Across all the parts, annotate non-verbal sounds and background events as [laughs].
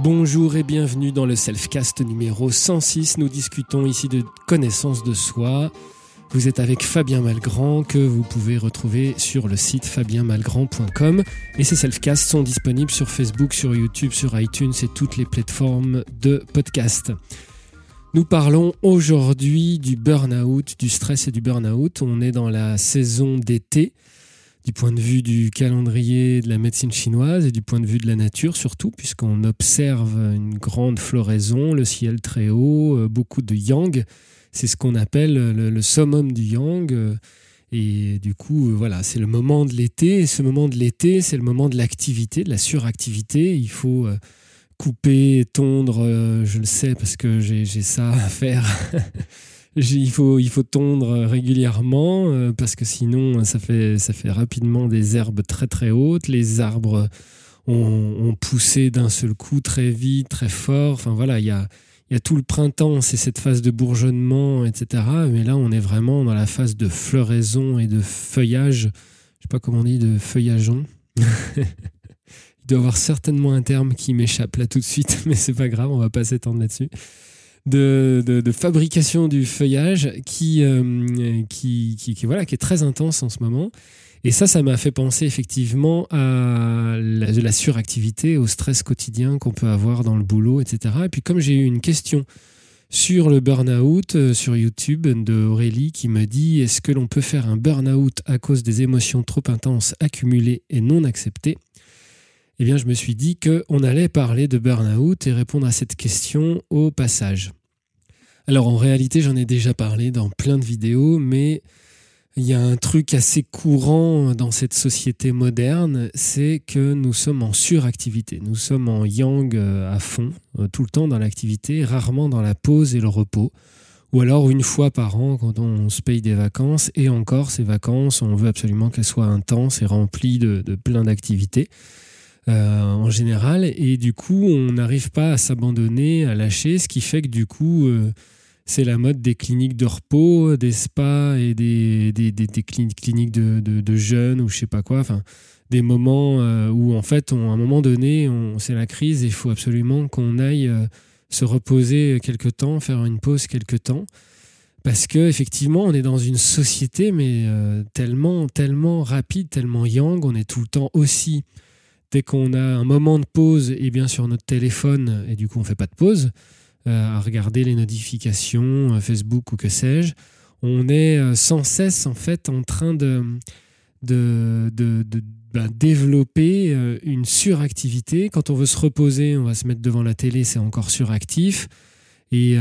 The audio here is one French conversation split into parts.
Bonjour et bienvenue dans le Selfcast numéro 106. Nous discutons ici de connaissance de soi. Vous êtes avec Fabien Malgrand que vous pouvez retrouver sur le site fabienmalgrand.com et ces Selfcasts sont disponibles sur Facebook, sur YouTube, sur iTunes et toutes les plateformes de podcast. Nous parlons aujourd'hui du burn-out, du stress et du burn-out. On est dans la saison d'été du point de vue du calendrier de la médecine chinoise et du point de vue de la nature surtout, puisqu'on observe une grande floraison, le ciel très haut, euh, beaucoup de yang. C'est ce qu'on appelle le, summum du yang. Euh, et du coup, euh, voilà, c'est le moment de l'été. Et ce moment de l'été, c'est le moment de l'activité, de la suractivité. Il faut couper, tondre, je le sais parce que j'ai ça à faire. [laughs] il, faut, il faut tondre régulièrement euh, parce que sinon ça fait, ça fait rapidement des herbes très très hautes. Les arbres ont, poussé d'un seul coup très vite, très fort. Enfin voilà, il y a, il y a tout le printemps, c'est cette phase de bourgeonnement, etc. Mais là, on est vraiment dans la phase de floraison et de feuillage. Je sais pas comment on dit, de feuillageon. [laughs] Il doit y avoir certainement un terme qui m'échappe là tout de suite, [laughs] mais c'est pas grave, on va pas s'étendre là-dessus. De, de, fabrication du feuillage qui, euh, qui, qui, voilà, qui est très intense en ce moment. Et ça, ça m'a fait penser effectivement à la, la suractivité, au stress quotidien qu'on peut avoir dans le boulot, etc. Et puis comme j'ai eu une question sur le burn-out euh, sur YouTube de Aurélie qui me dit est-ce que l'on peut faire un burn-out à cause des émotions trop intenses accumulées et non acceptées? Eh bien, je me suis dit qu'on allait parler de burn-out et répondre à cette question au passage. Alors, en réalité, j'en ai déjà parlé dans plein de vidéos, mais il y a un truc assez courant dans cette société moderne, c'est que nous sommes en suractivité. Nous sommes en yang euh, à fond, euh, tout le temps dans l'activité, rarement dans la pause et le repos. Ou alors une fois par an quand on se paye des vacances, et encore ces vacances, on veut absolument qu'elles soient intenses et remplies de, de plein d'activités. Euh, en général. Et du coup, on n'arrive pas à s'abandonner, à lâcher, ce qui fait que du coup, euh, c'est la mode des cliniques de repos, des spas et des, cliniques de, de, jeunes ou je sais pas quoi. Enfin, des moments euh, où en fait, à un moment donné, c'est la crise et il faut absolument qu'on aille se reposer quelque temps, faire une pause quelque temps. Parce que effectivement, on est dans une société, mais tellement, tellement rapide, tellement yang, on est tout le temps aussi dès qu'on a un moment de pause, et bien sur notre téléphone, et du coup on fait pas de pause, euh, à regarder les notifications, euh, Facebook ou que sais-je, on est euh, sans cesse en fait en train de, de, de, ben, développer une suractivité. Quand on veut se reposer, on va se mettre devant la télé, c'est encore suractif. Et,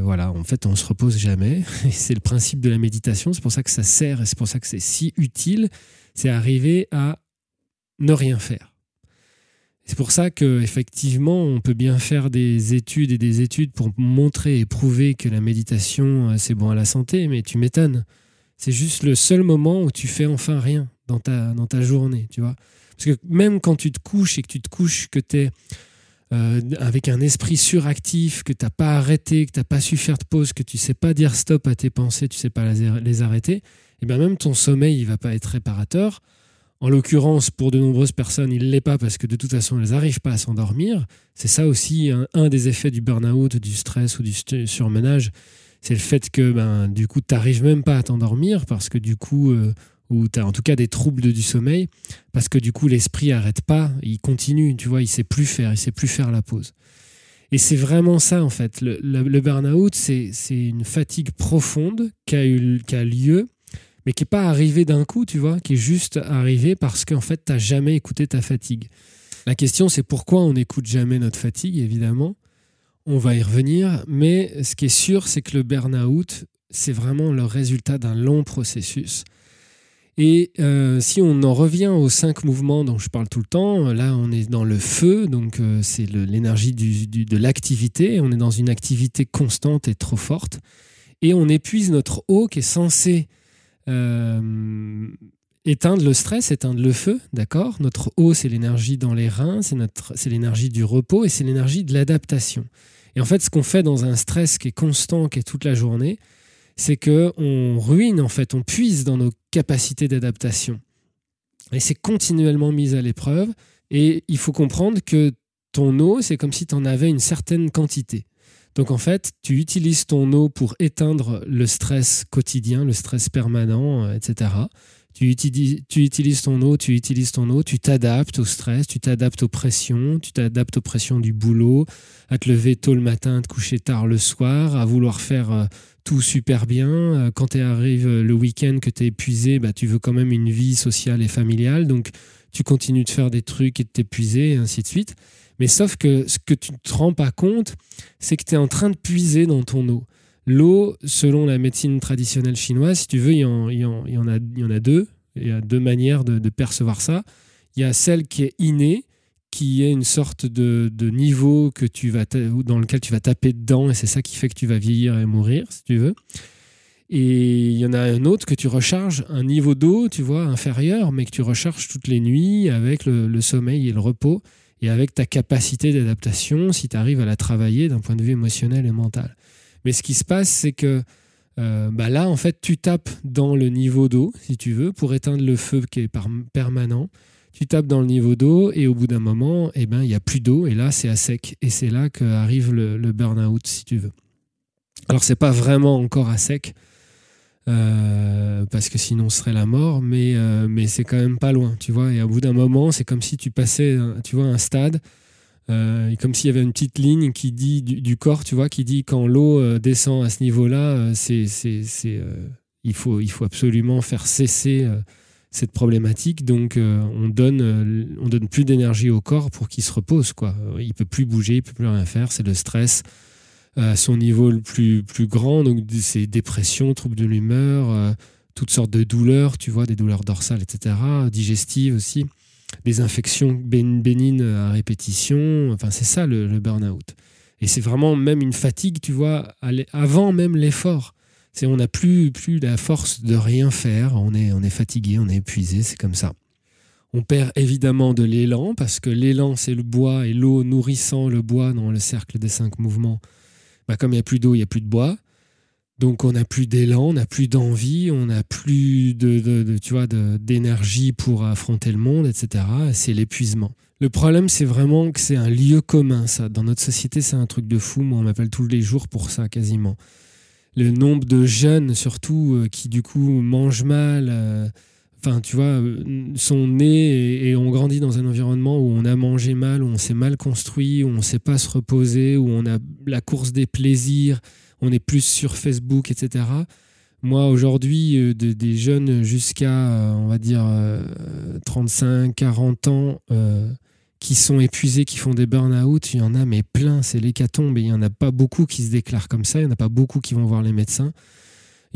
voilà, en fait, on se repose jamais. [laughs] c'est le principe de la méditation. C'est pour ça que ça sert et c'est pour ça que c'est si utile. C'est arriver à ne rien faire. C'est pour ça que effectivement, on peut bien faire des études et des études pour montrer et prouver que la méditation euh, c'est bon à la santé, mais tu m'étonnes. C'est juste le seul moment où tu fais enfin rien dans ta, dans ta journée, tu vois. Parce que même quand tu te couches et que tu te couches, que tu es euh, avec un esprit suractif, que tu n'as pas arrêté, que tu n'as pas su faire de pause, que tu sais pas dire stop à tes pensées, tu sais pas les arrêter, et eh bien même ton sommeil, il va pas être réparateur. En l'occurrence, pour de nombreuses personnes, il ne l'est pas parce que de toute façon, elles n'arrivent pas à s'endormir. C'est ça aussi un, des effets du burn-out, du stress ou du surmenage. C'est le fait que ben, du coup, tu n'arrives même pas à t'endormir parce que du coup, euh, ou tu as en tout cas des troubles du sommeil, parce que du coup, l'esprit n'arrête pas, il continue, tu vois, il sait plus faire, il sait plus faire la pause. Et c'est vraiment ça, en fait. Le, burn-out, c'est une fatigue profonde qui a lieu mais qui n'est pas arrivé d'un coup, tu vois, qui est juste arrivé parce qu'en fait, tu n'as jamais écouté ta fatigue. La question, c'est pourquoi on n'écoute jamais notre fatigue, évidemment. On va y revenir, mais ce qui est sûr, c'est que le burn-out, c'est vraiment le résultat d'un long processus. Et euh, si on en revient aux cinq mouvements dont je parle tout le temps, là on est dans le feu, donc euh, c'est l'énergie de l'activité, on est dans une activité constante et trop forte, et on épuise notre eau qui est censée euh, éteindre le stress, éteindre le feu, d'accord? Notre eau, c'est l'énergie dans les reins, c'est l'énergie du repos et c'est l'énergie de l'adaptation. Et en fait, ce qu'on fait dans un stress qui est constant, qui est toute la journée, c'est que on ruine en fait, on puise dans nos capacités d'adaptation. Et c'est continuellement mis à l'épreuve. Et il faut comprendre que ton eau, c'est comme si tu en avais une certaine quantité. Donc en fait, tu utilises ton eau pour éteindre le stress quotidien, le stress permanent, euh, etc. Tu utilises, ton eau, tu utilises ton eau, tu t'adaptes au stress, tu t'adaptes aux pressions, tu t'adaptes aux pressions du boulot, à te lever tôt le matin, à te coucher tard le soir, à vouloir faire euh, tout super bien. Euh, quand tu arrives le week-end, que tu es épuisé, bah, tu veux quand même une vie sociale et familiale. Donc tu continues de faire des trucs et de t'épuiser, et ainsi de suite. Mais sauf que ce que tu ne te rends pas compte, c'est que tu es en train de puiser dans ton eau. L'eau, selon la médecine traditionnelle chinoise, si tu veux, il y en, a, deux. Il y a deux manières de, percevoir ça. Il y a celle qui est innée, qui est une sorte de, de niveau que tu vas dans lequel tu vas taper dedans, et c'est ça qui fait que tu vas vieillir et mourir, si tu veux. Et il y en a un autre que tu recharges, un niveau d'eau, tu vois, inférieur, mais que tu recharges toutes les nuits avec le, sommeil et le repos et avec ta capacité d'adaptation si tu arrives à la travailler d'un point de vue émotionnel et mental. Mais ce qui se passe, c'est que euh, bah là, en fait, tu tapes dans le niveau d'eau, si tu veux, pour éteindre le feu qui est permanent. Tu tapes dans le niveau d'eau et au bout d'un moment, eh ben, il n'y a plus d'eau et là, c'est à sec. Et c'est là qu'arrive le, le burn-out, si tu veux. Alors, c'est pas vraiment encore à sec, euh, parce que sinon ce serait la mort, mais, euh, mais c'est quand même pas loin, tu vois. Et au bout d'un moment, c'est comme si tu passais, tu vois, un stade, euh, comme s'il y avait une petite ligne qui dit du, corps, tu vois, qui dit quand l'eau descend à ce niveau-là, c'est, c'est, c'est il, faut, il faut absolument faire cesser cette problématique. Donc, on donne, on donne plus d'énergie au corps pour qu'il se repose, quoi. Il peut plus bouger, il peut plus rien faire. C'est le stress à son niveau le plus, plus grand. Donc, c'est dépression, troubles de l'humeur, euh, toutes sortes de douleurs, tu vois, des douleurs dorsales, etc., digestives aussi, des infections bénignes à répétition. Enfin, c'est ça le, burn-out. Et c'est vraiment même une fatigue, tu vois, avant même l'effort. C'est on n'a plus, plus la force de rien faire, on est, on est fatigué, on est épuisé, c'est comme ça. On perd évidemment de l'élan parce que l'élan c'est le bois et l'eau nourrissant le bois dans le cercle des cinq mouvements bah, comme il n'y a plus d'eau, il n'y a plus de bois. Donc on n'a plus d'élan, on n'a plus d'envie, on n'a plus de, tu vois, d'énergie pour affronter le monde, etc. C'est l'épuisement. Le problème, c'est vraiment que c'est un lieu commun, ça. Dans notre société, c'est un truc de fou. Moi, on m'appelle tous les jours pour ça, quasiment. Le nombre de jeunes, surtout, euh, qui du coup mangent mal, euh, enfin, tu vois, euh, sont nés et, ont grandi dans un environnement où on a mangé mal, où on s'est mal construit, où on ne sait pas se reposer, où on a la course des plaisirs, on est plus sur Facebook, etc. Moi, aujourd'hui, euh, des jeunes jusqu'à, euh, on va dire, 35, 40 ans, qui sont épuisés, qui font des burn-out, il y en a, mais plein, c'est l'hécatombe. Et il n'y en a pas beaucoup qui se déclarent comme ça, il n'y en a pas beaucoup qui vont voir les médecins.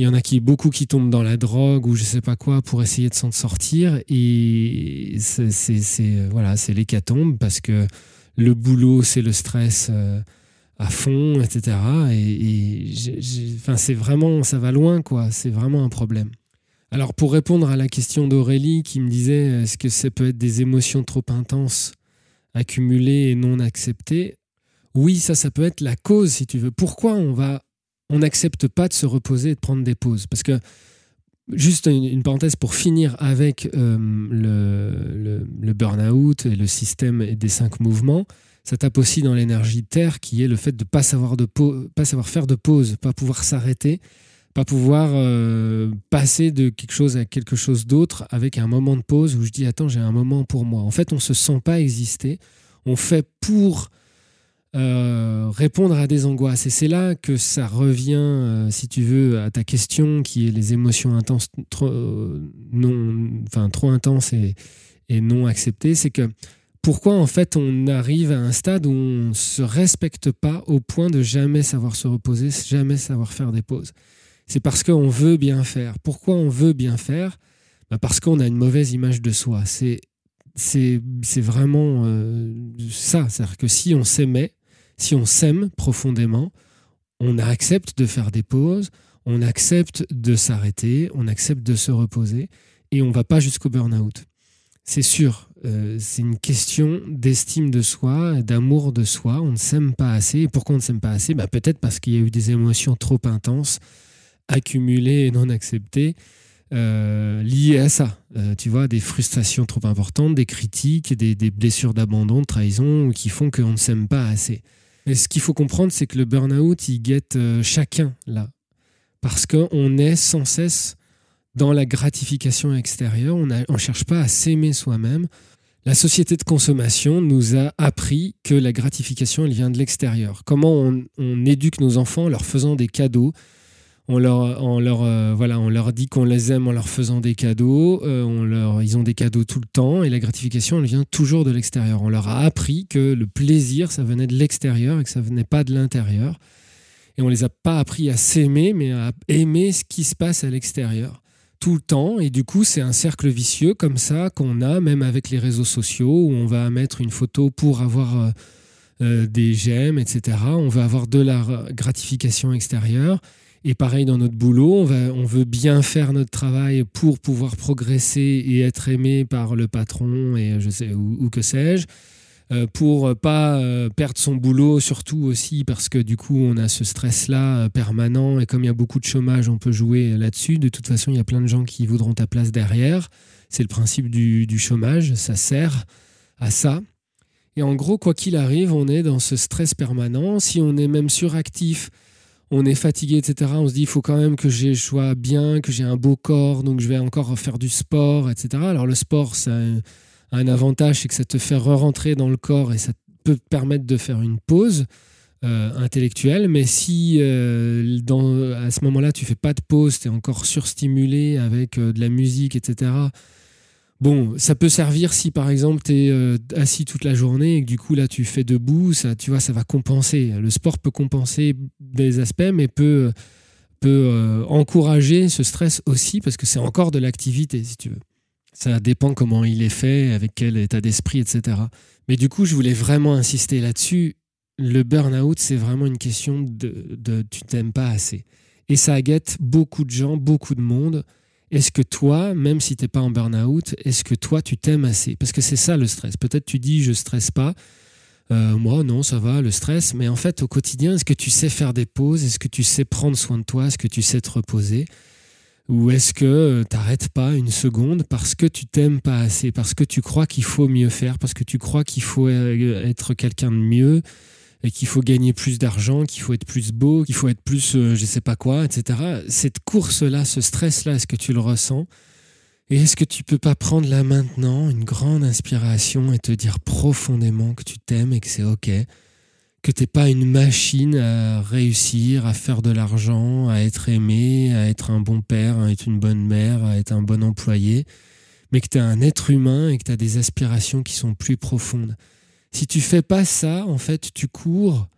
Il y en a qui beaucoup qui tombent dans la drogue ou je sais pas quoi pour essayer de s'en sortir et c'est voilà c'est l'hécatombe parce que le boulot c'est le stress euh, à fond etc et, enfin c'est vraiment ça va loin quoi c'est vraiment un problème. Alors pour répondre à la question d'Aurélie qui me disait est-ce que ça peut être des émotions trop intenses accumulées et non acceptées? Oui, ça, ça peut être la cause, si tu veux. Pourquoi on va on n'accepte pas de se reposer et de prendre des pauses. Parce que, juste une, parenthèse pour finir avec euh, le, burn-out et le système des cinq mouvements, ça tape aussi dans l'énergie terre qui est le fait de ne pas, savoir pas savoir faire de pause, pas pouvoir s'arrêter, pas pouvoir euh, passer de quelque chose à quelque chose d'autre avec un moment de pause où je dis attends j'ai un moment pour moi. En fait on ne se sent pas exister, on fait pour euh, répondre à des angoisses. Et c'est là que ça revient, euh, si tu veux, à ta question qui est les émotions intenses, trop, euh, non, enfin, trop intenses et, non acceptées. C'est que pourquoi en fait on arrive à un stade où on ne se respecte pas au point de jamais savoir se reposer, jamais savoir faire des pauses? C'est parce qu'on veut bien faire. Pourquoi on veut bien faire? Bah Parce qu'on a une mauvaise image de soi. C'est c'est vraiment ça. C'est-à-dire que si on s'aimait, si on s'aime profondément, on accepte de faire des pauses, on accepte de s'arrêter, on accepte de se reposer et on va pas jusqu'au burn-out. C'est sûr, euh, c'est une question d'estime de soi, d'amour de soi. On ne s'aime pas assez. Et pourquoi on ne s'aime pas assez? Bah, Peut-être parce qu'il y a eu des émotions trop intenses, accumulées et non acceptées. euh, liées à ça. Euh, tu vois, des frustrations trop importantes, des critiques, des, des blessures d'abandon, de trahison, qui font qu'on ne s'aime pas assez. Et ce qu'il faut comprendre, c'est que le burn-out, il guette euh, chacun là. Parce qu'on est sans cesse dans la gratification extérieure, on ne cherche pas à s'aimer soi-même. La société de consommation nous a appris que la gratification, elle vient de l'extérieur. Comment on, on, éduque nos enfants en leur faisant des cadeaux, on leur, euh, voilà, on leur dit qu'on les aime en leur faisant des cadeaux, euh, on leur, ils ont des cadeaux tout le temps, et la gratification, elle vient toujours de l'extérieur. On leur a appris que le plaisir, ça venait de l'extérieur et que ça venait pas de l'intérieur. Et on les a pas appris à s'aimer, mais à aimer ce qui se passe à l'extérieur tout le temps. Et du coup, c'est un cercle vicieux comme ça qu'on a, même avec les réseaux sociaux, où on va mettre une photo pour avoir euh, des j'aime, etc. On va avoir de la gratification extérieure. Et pareil dans notre boulot, on, veut bien faire notre travail pour pouvoir progresser et être aimé par le patron et je sais ou, que sais-je, euh, pour pas euh, perdre son boulot, surtout aussi parce que du coup on a ce stress-là euh, permanent et comme il y a beaucoup de chômage, on peut jouer là-dessus. De toute façon, il y a plein de gens qui voudront ta place derrière. C'est le principe du chômage, ça sert à ça. Et en gros, quoi qu'il arrive, on est dans ce stress permanent. Si on est même suractif, on est fatigué, etc. On se dit, il faut quand même que je sois bien, que j'ai un beau corps, donc je vais encore faire du sport, etc. Alors le sport, ça a un avantage, c'est que ça te fait re-rentrer dans le corps et ça peut te permettre de faire une pause euh, intellectuelle. Mais si euh, à ce moment-là, tu fais pas de pause, tu es encore surstimulé avec euh, de la musique, etc., Bon, ça peut servir si par exemple tu es euh, assis toute la journée et que du coup là tu fais debout, ça, tu vois, ça va compenser. Le sport peut compenser des aspects, mais peut, peut euh, encourager ce stress aussi parce que c'est encore de l'activité si tu veux. Ça dépend comment il est fait, avec quel état d'esprit, etc. Mais du coup, je voulais vraiment insister là-dessus. Le burn-out, c'est vraiment une question de, de tu t'aimes pas assez. Et ça guette beaucoup de gens, beaucoup de monde. Est-ce que toi, même si tu n'es pas en burn-out, est-ce que toi, tu t'aimes assez? Parce que c'est ça le stress. Peut-être tu dis je stresse pas. Euh, moi, non, ça va, le stress. Mais en fait, au quotidien, est-ce que tu sais faire des pauses? Est-ce que tu sais prendre soin de toi? Est-ce que tu sais te reposer? Ou est-ce que euh, tu n'arrêtes pas une seconde parce que tu t'aimes pas assez? Parce que tu crois qu'il faut mieux faire? Parce que tu crois qu'il faut euh, être quelqu'un de mieux? Et qu'il faut gagner plus d'argent, qu'il faut être plus beau, qu'il faut être plus euh, je sais pas quoi, etc. Cette course-là, ce stress-là, est-ce que tu le ressens? Et est-ce que tu peux pas prendre là maintenant une grande inspiration et te dire profondément que tu t'aimes et que c'est ok? Que t'es pas une machine à réussir, à faire de l'argent, à être aimé, à être un bon père, à être une bonne mère, à être un bon employé, mais que tu es un être humain et que tu des aspirations qui sont plus profondes? Si tu fais pas ça, en fait, tu cours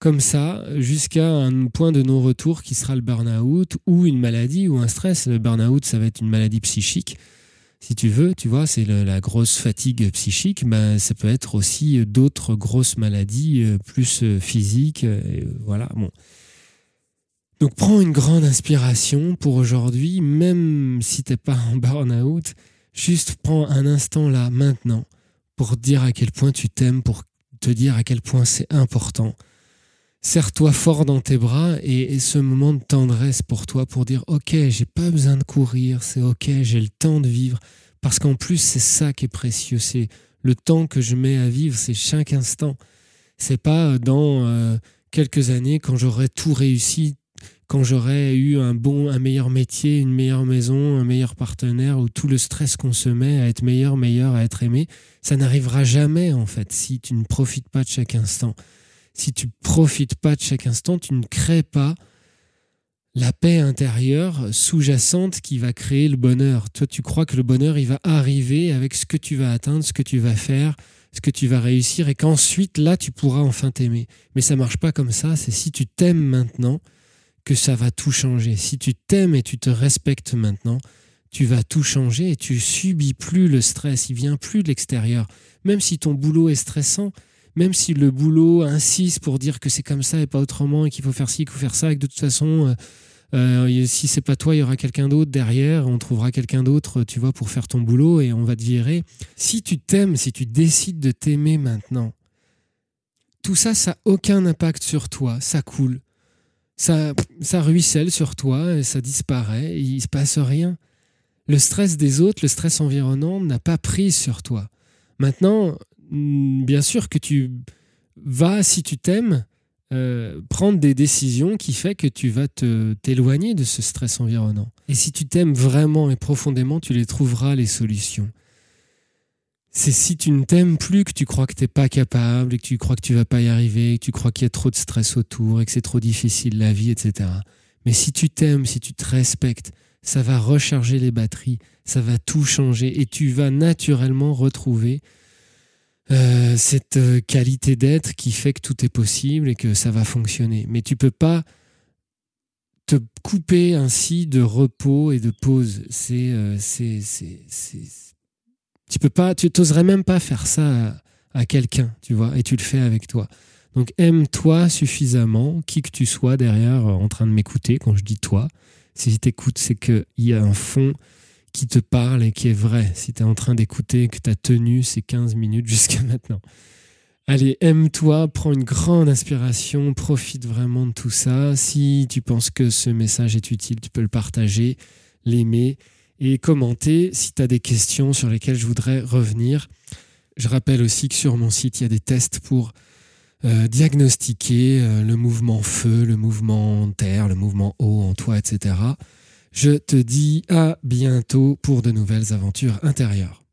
comme ça jusqu'à un point de non-retour qui sera le burn-out ou une maladie ou un stress. Le burn-out, ça va être une maladie psychique. Si tu veux, tu vois, c'est la grosse fatigue psychique, ben, ça peut être aussi d'autres grosses maladies euh, plus euh, physiques. Euh, voilà, bon. Donc prends une grande inspiration pour aujourd'hui, même si tu n'es pas en burn-out, juste prends un instant là, maintenant, pour dire à quel point tu t'aimes, pour te dire à quel point c'est important. Serre-toi fort dans tes bras et, ce moment de tendresse pour toi pour dire ok j'ai pas besoin de courir c'est ok j'ai le temps de vivre parce qu'en plus c'est ça qui est précieux c'est le temps que je mets à vivre c'est chaque instant c'est pas dans euh, quelques années quand j'aurai tout réussi quand j'aurai eu un bon, un meilleur métier, une meilleure maison, un meilleur partenaire, où tout le stress qu'on se met à être meilleur, meilleur, à être aimé, ça n'arrivera jamais en fait si tu ne profites pas de chaque instant. Si tu profites pas de chaque instant, tu ne crées pas la paix intérieure sous-jacente qui va créer le bonheur. Toi, tu crois que le bonheur, il va arriver avec ce que tu vas atteindre, ce que tu vas faire, ce que tu vas réussir, et qu'ensuite, là, tu pourras enfin t'aimer. Mais ça marche pas comme ça. C'est si tu t'aimes maintenant, que ça va tout changer. Si tu t'aimes et tu te respectes maintenant, tu vas tout changer et tu subis plus le stress, il vient plus de l'extérieur. Même si ton boulot est stressant, même si le boulot insiste pour dire que c'est comme ça et pas autrement et qu'il faut faire ci, qu'il faut faire ça et que de toute façon, euh, euh, si c'est pas toi, il y aura quelqu'un d'autre derrière, on trouvera quelqu'un d'autre, tu vois, pour faire ton boulot et on va te virer. Si tu t'aimes, si tu décides de t'aimer maintenant, tout ça, ça n'a aucun impact sur toi, ça coule ça, ruisselle sur toi et ça disparaît et il se passe rien. Le stress des autres, le stress environnant n'a pas prise sur toi. Maintenant, mm, bien sûr que tu vas, si tu t'aimes, euh, prendre des décisions qui fait que tu vas te t'éloigner de ce stress environnant. Et si tu t'aimes vraiment et profondément, tu les trouveras les solutions. C'est si tu ne t'aimes plus que tu crois que tu n'es pas capable et que tu crois que tu vas pas y arriver, que tu crois qu'il y a trop de stress autour et que c'est trop difficile la vie, etc. Mais si tu t'aimes, si tu te respectes, ça va recharger les batteries, ça va tout changer et tu vas naturellement retrouver euh, cette euh, qualité d'être qui fait que tout est possible et que ça va fonctionner. Mais tu peux pas te couper ainsi de repos et de pause. C'est, euh, c'est, tu peux pas, tu t'oserais même pas faire ça à, quelqu'un, tu vois, et tu le fais avec toi. Donc aime-toi suffisamment, qui que tu sois derrière en train de m'écouter quand je dis toi. Si tu écoutes, c'est qu'il y a un fond qui te parle et qui est vrai. Si tu es en train d'écouter, que tu as tenu ces 15 minutes [laughs] jusqu'à maintenant. Allez, aime-toi, prends une grande inspiration, profite vraiment de tout ça. Si tu penses que ce message est utile, tu peux le partager, l'aimer et commenter si tu as des questions sur lesquelles je voudrais revenir. Je rappelle aussi que sur mon site, il y a des tests pour euh, diagnostiquer euh, le mouvement feu, le mouvement terre, le mouvement eau en toi, etc. Je te dis à bientôt pour de nouvelles aventures intérieures.